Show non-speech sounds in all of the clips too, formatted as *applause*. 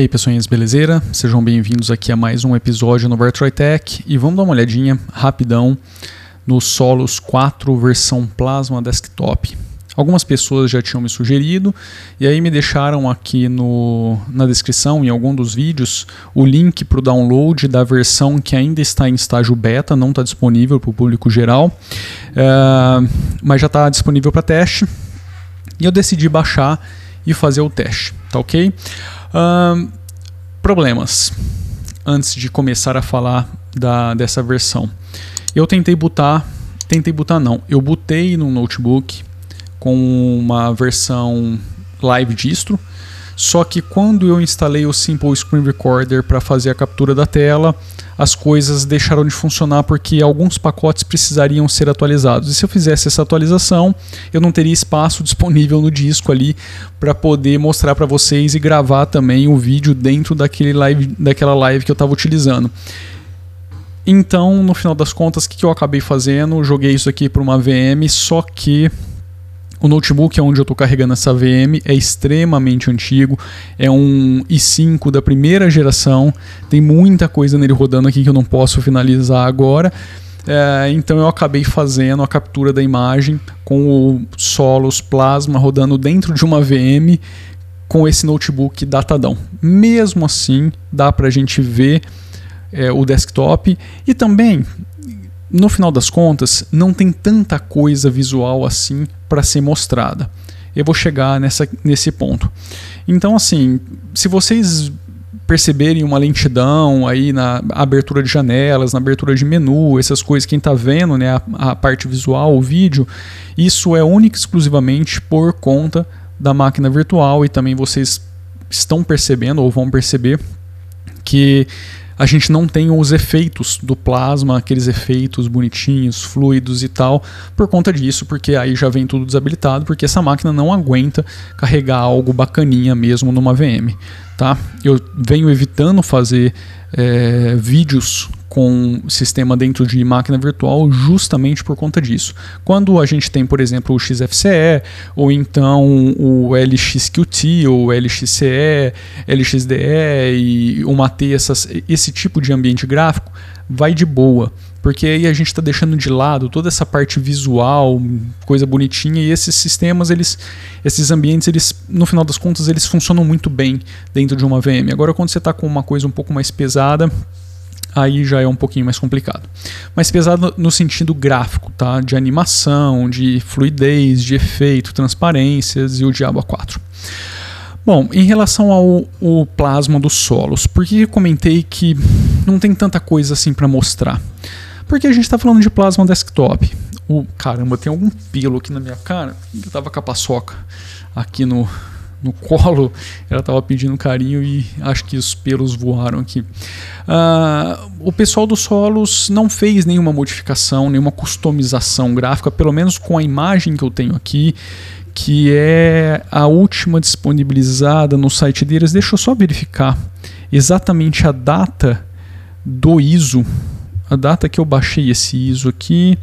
E aí, pessoinhas, beleza? Sejam bem-vindos aqui a mais um episódio no VirtualTech e vamos dar uma olhadinha rapidão no Solos 4 versão Plasma Desktop. Algumas pessoas já tinham me sugerido e aí me deixaram aqui no, na descrição, em algum dos vídeos, o link para o download da versão que ainda está em estágio beta, não está disponível para o público geral, é, mas já está disponível para teste. E eu decidi baixar e fazer o teste, tá ok? Uh, problemas. Antes de começar a falar da, dessa versão. Eu tentei botar. Tentei botar não. Eu botei no notebook com uma versão live distro. Só que quando eu instalei o Simple Screen Recorder para fazer a captura da tela, as coisas deixaram de funcionar porque alguns pacotes precisariam ser atualizados. E se eu fizesse essa atualização, eu não teria espaço *laughs* disponível no disco ali para poder mostrar para vocês e gravar também o vídeo dentro daquele live, daquela live que eu estava utilizando. Então, no final das contas, o que, que eu acabei fazendo? Joguei isso aqui para uma VM, só que o notebook é onde eu estou carregando essa VM é extremamente antigo, é um i5 da primeira geração, tem muita coisa nele rodando aqui que eu não posso finalizar agora. É, então eu acabei fazendo a captura da imagem com o Solos Plasma rodando dentro de uma VM com esse notebook datadão. Mesmo assim, dá para a gente ver é, o desktop e também no final das contas, não tem tanta coisa visual assim para ser mostrada. Eu vou chegar nessa, nesse ponto. Então, assim, se vocês perceberem uma lentidão aí na abertura de janelas, na abertura de menu, essas coisas, quem está vendo né, a, a, parte visual, o vídeo, isso é única e exclusivamente por conta da máquina virtual e também vocês estão percebendo ou vão perceber que a gente não tem os efeitos do plasma, aqueles efeitos bonitinhos, fluidos e tal, por conta disso, porque aí já vem tudo desabilitado, porque essa máquina não aguenta carregar algo bacaninha mesmo numa VM. Tá? Eu venho evitando fazer é, vídeos com sistema dentro de máquina virtual justamente por conta disso. Quando a gente tem, por exemplo, o XFCE, ou então o LXQT, ou LXCE, LXDE e o MAT, essas, esse tipo de ambiente gráfico, vai de boa. Porque aí a gente está deixando de lado toda essa parte visual, coisa bonitinha, e esses sistemas, eles, esses ambientes, eles, no final das contas, eles funcionam muito bem dentro de uma VM. Agora, quando você está com uma coisa um pouco mais pesada, aí já é um pouquinho mais complicado. Mas pesado no sentido gráfico, tá? De animação, de fluidez, de efeito, transparências e o Diabo A4. Bom, em relação ao, ao plasma dos solos, por que eu comentei que não tem tanta coisa assim para mostrar? Porque a gente está falando de plasma desktop. O, caramba, tem algum pelo aqui na minha cara. Eu tava com a paçoca aqui no, no colo, ela estava pedindo carinho e acho que os pelos voaram aqui. Uh, o pessoal dos solos não fez nenhuma modificação, nenhuma customização gráfica, pelo menos com a imagem que eu tenho aqui, que é a última disponibilizada no site deles. Deixa eu só verificar exatamente a data do ISO, a data que eu baixei esse ISO aqui.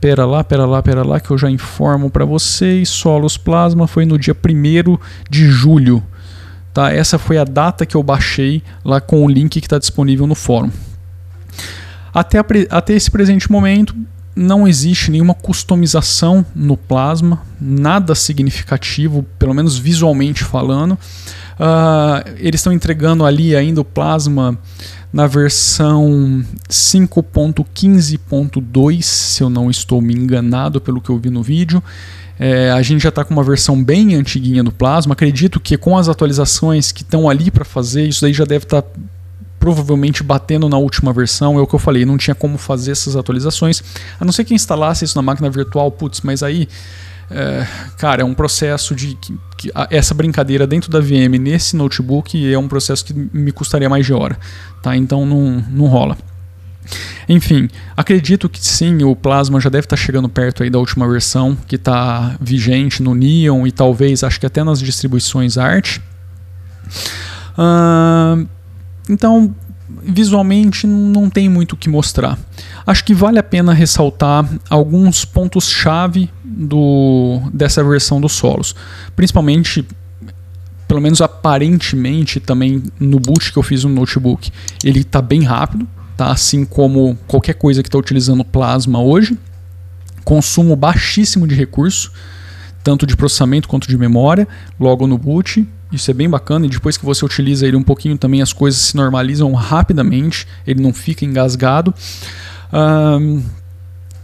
Pera lá, pera lá, pera lá, que eu já informo para vocês. Solos Plasma foi no dia 1 de julho. Tá? Essa foi a data que eu baixei lá com o link que está disponível no fórum. Até, a, até esse presente momento, não existe nenhuma customização no Plasma, nada significativo, pelo menos visualmente falando. Uh, eles estão entregando ali ainda o Plasma na versão 5.15.2, se eu não estou me enganado pelo que eu vi no vídeo. É, a gente já está com uma versão bem antiguinha do Plasma. Acredito que com as atualizações que estão ali para fazer, isso daí já deve estar tá provavelmente batendo na última versão. É o que eu falei, não tinha como fazer essas atualizações. A não ser que instalasse isso na máquina virtual, putz, mas aí é, cara, é um processo de. Que, que, essa brincadeira dentro da VM nesse notebook é um processo que me custaria mais de hora. Tá? Então não, não rola. Enfim, acredito que sim, o Plasma já deve estar tá chegando perto aí da última versão que está vigente no Neon e talvez, acho que até nas distribuições ART. Então, visualmente não tem muito o que mostrar. Acho que vale a pena ressaltar alguns pontos-chave dessa versão dos solos, principalmente, pelo menos aparentemente também no boot que eu fiz no notebook, ele está bem rápido, tá? Assim como qualquer coisa que está utilizando Plasma hoje. Consumo baixíssimo de recurso, tanto de processamento quanto de memória, logo no boot. Isso é bem bacana e depois que você utiliza ele um pouquinho também as coisas se normalizam rapidamente, ele não fica engasgado. Um,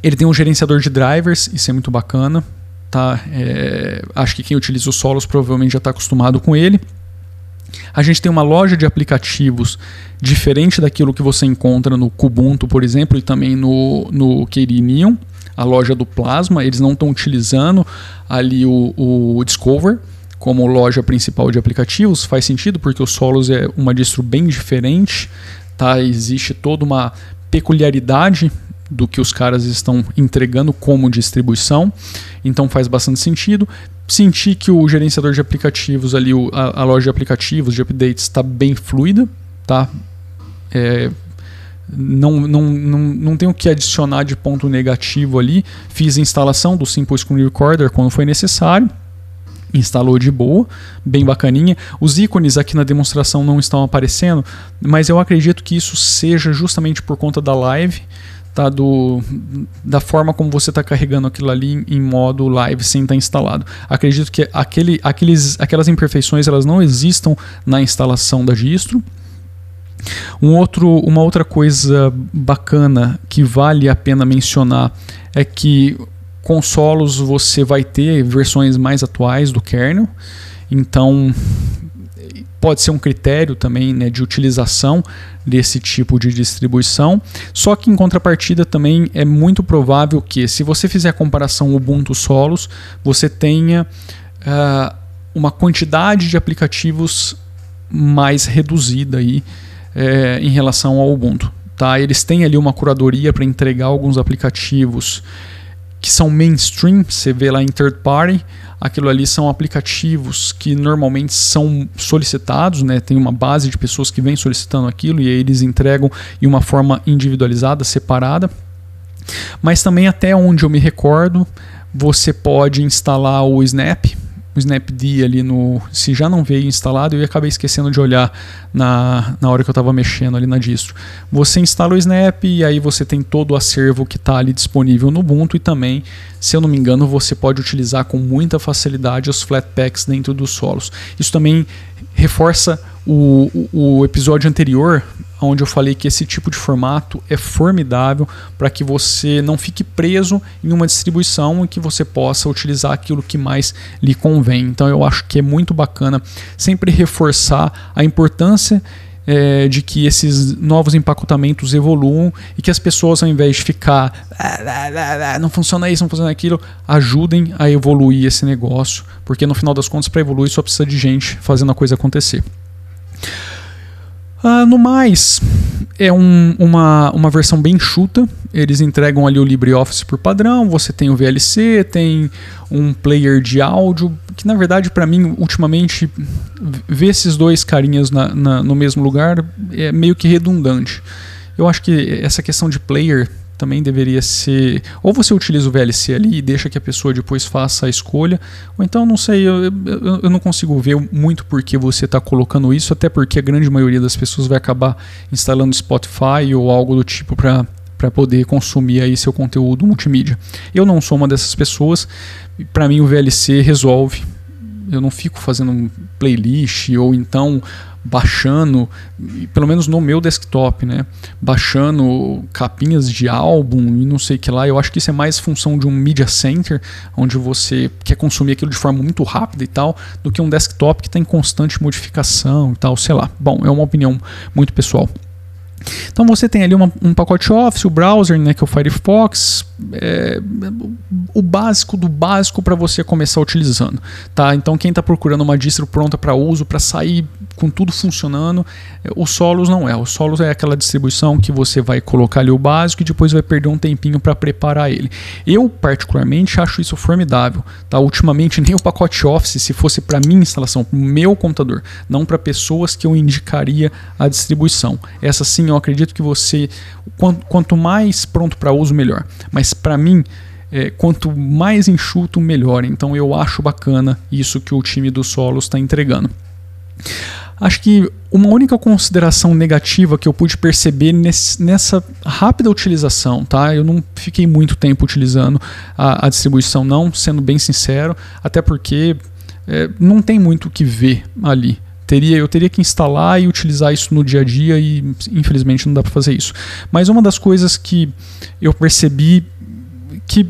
ele tem um gerenciador de drivers, isso é muito bacana. Tá? É, acho que quem utiliza o Solos provavelmente já está acostumado com ele. A gente tem uma loja de aplicativos diferente daquilo que você encontra no Kubuntu, por exemplo, e também no, no Neon, a loja do Plasma. Eles não estão utilizando ali o, o Discover como loja principal de aplicativos. Faz sentido porque o Solos é uma distro bem diferente. Tá? Existe toda uma peculiaridade do que os caras estão entregando como distribuição, então faz bastante sentido. Senti que o gerenciador de aplicativos ali, a, a loja de aplicativos, de updates, está bem fluida, tá? É, não, não, não, não tenho o que adicionar de ponto negativo ali. Fiz a instalação do Simple Screen Recorder quando foi necessário. Instalou de boa, bem bacaninha. Os ícones aqui na demonstração não estão aparecendo, mas eu acredito que isso seja justamente por conta da live tá do, da forma como você está carregando aquilo ali em modo live sem estar tá instalado. Acredito que aquele, aqueles, aquelas imperfeições elas não existam na instalação da distro. Um outro, uma outra coisa bacana que vale a pena mencionar é que consolos você vai ter versões mais atuais do kernel. Então pode ser um critério também né, de utilização desse tipo de distribuição. Só que em contrapartida também é muito provável que, se você fizer a comparação Ubuntu Solos, você tenha uh, uma quantidade de aplicativos mais reduzida aí, é, em relação ao Ubuntu. Tá? Eles têm ali uma curadoria para entregar alguns aplicativos que são mainstream, você vê lá em third party, aquilo ali são aplicativos que normalmente são solicitados, né? Tem uma base de pessoas que vem solicitando aquilo e aí eles entregam em uma forma individualizada, separada. Mas também até onde eu me recordo, você pode instalar o Snap, o Snapd ali no. Se já não veio instalado, eu acabei esquecendo de olhar na, na hora que eu estava mexendo ali na distro. Você instala o Snap e aí você tem todo o acervo que está ali disponível no Ubuntu e também, se eu não me engano, você pode utilizar com muita facilidade os Flatpaks dentro dos solos. Isso também reforça o, o, episódio anterior onde eu falei que esse tipo de formato é formidável para que você não fique preso em uma distribuição e que você possa utilizar aquilo que mais lhe convém. Então eu acho que é muito bacana sempre reforçar a importância é, de que esses novos empacotamentos evoluam e que as pessoas, ao invés de ficar ah, não funciona isso, não funciona aquilo, ajudem a evoluir esse negócio, porque no final das contas, para evoluir, só precisa de gente fazendo a coisa acontecer. Uh, no mais, é um, uma, uma versão bem chuta. Eles entregam ali o LibreOffice por padrão. Você tem o VLC, tem um player de áudio. Que na verdade, para mim, ultimamente, ver esses dois carinhas na, na, no mesmo lugar é meio que redundante. Eu acho que essa questão de player também deveria ser. Ou você utiliza o VLC ali e deixa que a pessoa depois faça a escolha, ou então, não sei, eu, eu, eu não consigo ver muito por que você está colocando isso, até porque a grande maioria das pessoas vai acabar instalando Spotify ou algo do tipo para para poder consumir aí seu conteúdo multimídia. Eu não sou uma dessas pessoas. Para mim o VLC resolve. Eu não fico fazendo playlist ou então baixando, pelo menos no meu desktop, né? Baixando capinhas de álbum e não sei o que lá. Eu acho que isso é mais função de um media center, onde você quer consumir aquilo de forma muito rápida e tal, do que um desktop que está em constante modificação e tal, sei lá. Bom, é uma opinião muito pessoal. Então você tem ali uma, um pacote Office, o browser, né, que é o Firefox, é, o básico do básico para você começar utilizando, tá? Então quem está procurando uma distro pronta para uso, para sair com tudo funcionando, o Solos não é. O Solos é aquela distribuição que você vai colocar ali o básico e depois vai perder um tempinho para preparar ele. Eu particularmente acho isso formidável, tá? Ultimamente *laughs* nem o pacote Office, se fosse para minha instalação, para meu computador, não para pessoas que eu indicaria a distribuição. Essa sim eu acredito que você quanto mais pronto para uso melhor. Mas mas para mim, é, quanto mais enxuto, melhor. Então eu acho bacana isso que o time do Solos está entregando. Acho que uma única consideração negativa que eu pude perceber nesse, nessa rápida utilização, tá? Eu não fiquei muito tempo utilizando a, a distribuição, não, sendo bem sincero, até porque é, não tem muito o que ver ali. Teria, eu teria que instalar e utilizar isso no dia a dia e infelizmente não dá para fazer isso. Mas uma das coisas que eu percebi que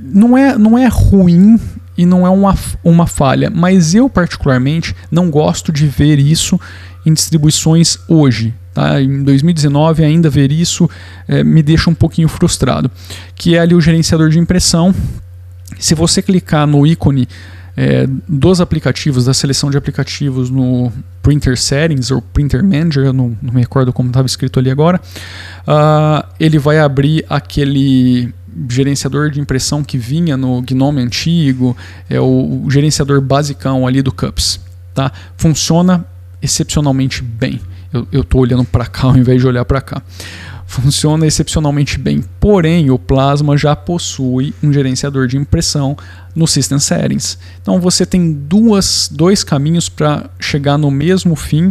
não é, não é ruim e não é uma, uma falha, mas eu particularmente não gosto de ver isso em distribuições hoje. Tá? Em 2019 ainda ver isso é, me deixa um pouquinho frustrado, que é ali o gerenciador de impressão. Se você clicar no ícone é, dos aplicativos, da seleção de aplicativos no Printer Settings ou Printer Manager, eu não, não me recordo como estava escrito ali agora, uh, ele vai abrir aquele gerenciador de impressão que vinha no Gnome antigo, é o, o gerenciador basicão ali do Cups. Tá? Funciona excepcionalmente bem. Eu estou olhando para cá ao invés de olhar para cá. Funciona excepcionalmente bem, porém o Plasma já possui um gerenciador de impressão no System Settings. Então você tem duas, dois caminhos para chegar no mesmo fim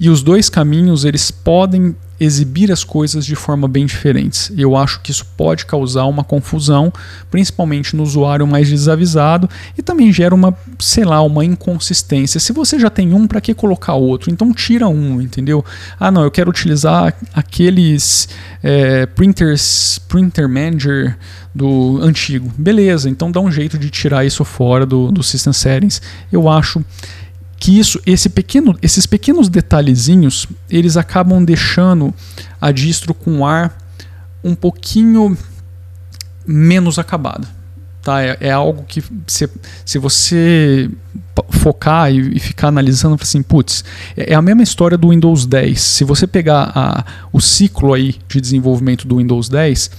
e os dois caminhos eles podem exibir as coisas de forma bem diferentes. Eu acho que isso pode causar uma confusão, principalmente no usuário mais desavisado, e também gera uma, sei lá, uma inconsistência. Se você já tem um, para que colocar outro? Então tira um, entendeu? Ah, não, eu quero utilizar aqueles é, printers, printer manager do antigo. Beleza, então dá um jeito de tirar isso fora do, do System Settings. Eu acho que isso, esse pequeno, esses pequenos detalhezinhos, eles acabam deixando a distro com ar um pouquinho menos acabado. Tá? É, é algo que se, se você focar e, e ficar analisando, assim, putz, é, é a mesma história do Windows 10. Se você pegar a, o ciclo aí de desenvolvimento do Windows 10,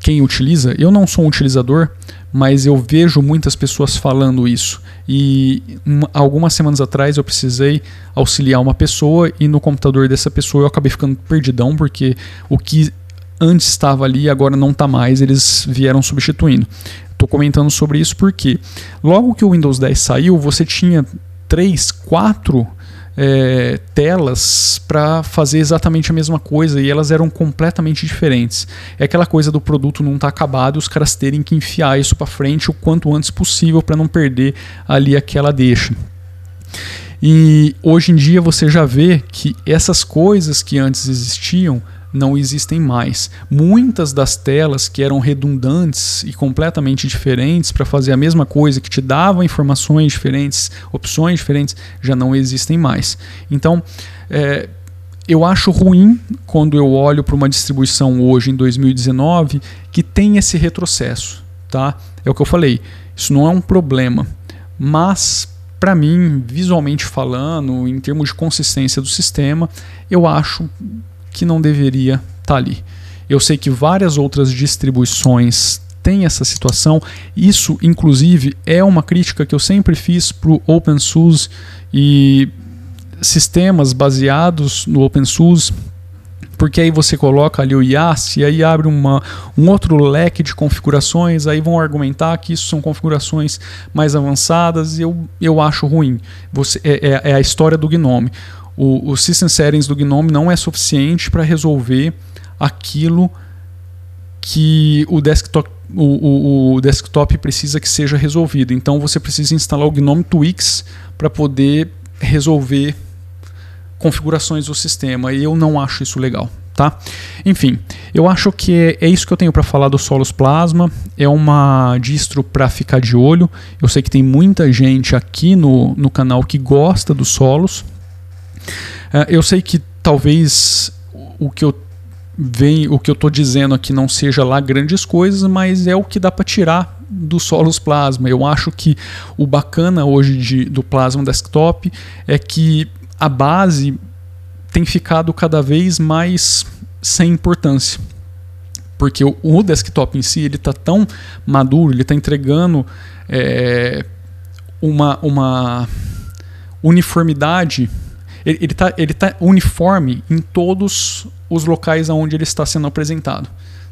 quem utiliza, eu não sou um utilizador, mas eu vejo muitas pessoas falando isso. E uma, algumas semanas atrás eu precisei auxiliar uma pessoa e no computador dessa pessoa eu acabei ficando perdidão porque o que antes estava ali agora não está mais, eles vieram substituindo. Estou comentando sobre isso porque logo que o Windows 10 saiu, você tinha três, quatro é, telas para fazer exatamente a mesma coisa e elas eram completamente diferentes. É aquela coisa do produto não estar tá acabado e os caras terem que enfiar isso para frente o quanto antes possível para não perder ali aquela deixa. E hoje em dia você já vê que essas coisas que antes existiam não existem mais. Muitas das telas que eram redundantes e completamente diferentes para fazer a mesma coisa, que te davam informações diferentes, opções diferentes, já não existem mais. Então, é, eu acho ruim quando eu olho para uma distribuição hoje em 2019 que tem esse retrocesso, tá? É o que eu falei. Isso não é um problema, mas para mim, visualmente falando, em termos de consistência do sistema, eu acho que não deveria estar tá ali. Eu sei que várias outras distribuições têm essa situação. Isso, inclusive, é uma crítica que eu sempre fiz para o OpenSUSE e sistemas baseados no OpenSUSE porque aí você coloca ali o IAS e aí abre uma, um outro leque de configurações, aí vão argumentar que isso são configurações mais avançadas e eu, eu acho ruim. Você, é, é, é a história do Gnome o, o System Settings do GNOME não é suficiente para resolver aquilo que o desktop, o, o, o, desktop precisa que seja resolvido. Então você precisa instalar o GNOME Twix para poder resolver configurações do sistema e eu não acho isso legal. Tá? Enfim, eu acho que é, é isso que eu tenho para falar do Solos Plasma. É uma distro para ficar de olho. Eu sei que tem muita gente aqui no, no canal que gosta dos Solos. É, eu sei que talvez o que eu vem, o que eu estou dizendo aqui não seja lá grandes coisas, mas é o que dá para tirar do Solos Plasma. Eu acho que o bacana hoje de, do Plasma Desktop é que a base tem ficado cada vez mais sem importância. Porque o, o desktop em si ele está tão maduro, ele está entregando é, uma, uma uniformidade ele está ele tá uniforme em todos os locais onde ele está sendo apresentado.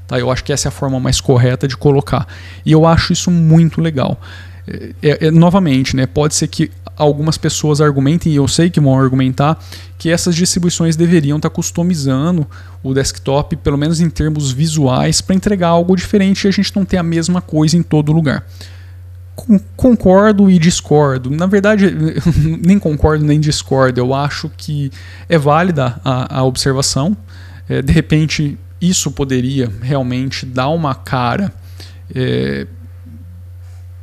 Tá? Eu acho que essa é a forma mais correta de colocar. E eu acho isso muito legal. é, é, novamente, né, pode ser que algumas pessoas argumentem, e eu sei que vão argumentar, que essas distribuições deveriam estar tá customizando o desktop, pelo menos em termos visuais, para entregar algo diferente e a gente não ter a mesma coisa em todo lugar. Concordo e discordo. Na verdade, *laughs* nem concordo nem discordo. Eu acho que é válida a, a observação. É, de repente, isso poderia realmente dar uma cara. É,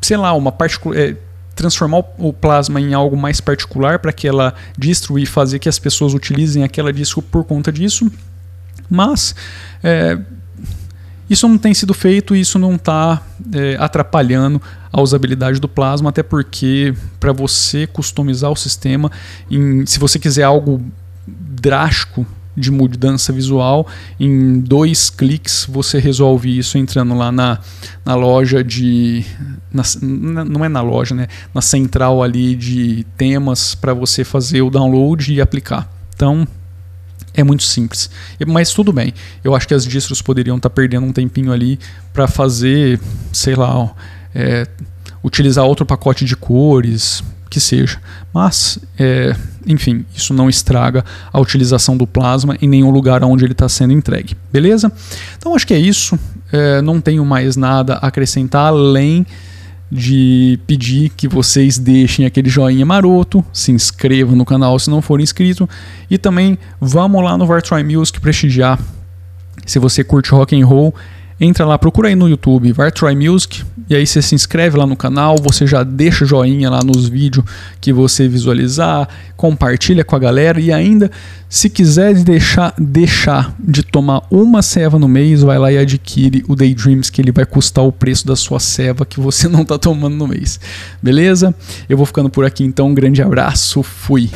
sei lá, uma particular. É, transformar o plasma em algo mais particular para que ela distro e fazer que as pessoas utilizem aquela disco por conta disso. Mas é, isso não tem sido feito e isso não está é, atrapalhando a usabilidade do plasma, até porque para você customizar o sistema, em, se você quiser algo drástico de mudança visual. Em dois cliques você resolve isso entrando lá na, na loja de. Na, não é na loja, né? Na central ali de temas para você fazer o download e aplicar. Então é muito simples. Mas tudo bem. Eu acho que as distros poderiam estar tá perdendo um tempinho ali para fazer, sei lá, é, utilizar outro pacote de cores, que seja. Mas, é, enfim, isso não estraga a utilização do plasma em nenhum lugar onde ele está sendo entregue. Beleza? Então acho que é isso. É, não tenho mais nada a acrescentar além de pedir que vocês deixem aquele joinha maroto, se inscrevam no canal se não for inscrito e também vamos lá no Vartroy Music prestigiar. Se você curte rock and roll, entra lá, procura aí no YouTube, Vartroy Music, e aí você se inscreve lá no canal, você já deixa joinha lá nos vídeos que você visualizar, compartilha com a galera e ainda, se quiser deixar, deixar de tomar uma ceva no mês, vai lá e adquire o Daydreams, que ele vai custar o preço da sua ceva que você *laughs* não está tomando no mês. Beleza? Eu vou ficando por aqui então, um grande abraço, fui!